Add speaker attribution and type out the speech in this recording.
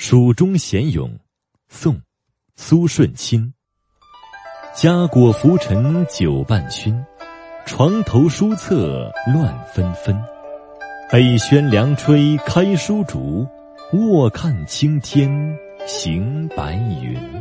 Speaker 1: 蜀中闲咏，宋·苏舜钦。家国浮沉久半醺，床头书册乱纷纷。北轩凉吹开书竹，卧看青天行白云。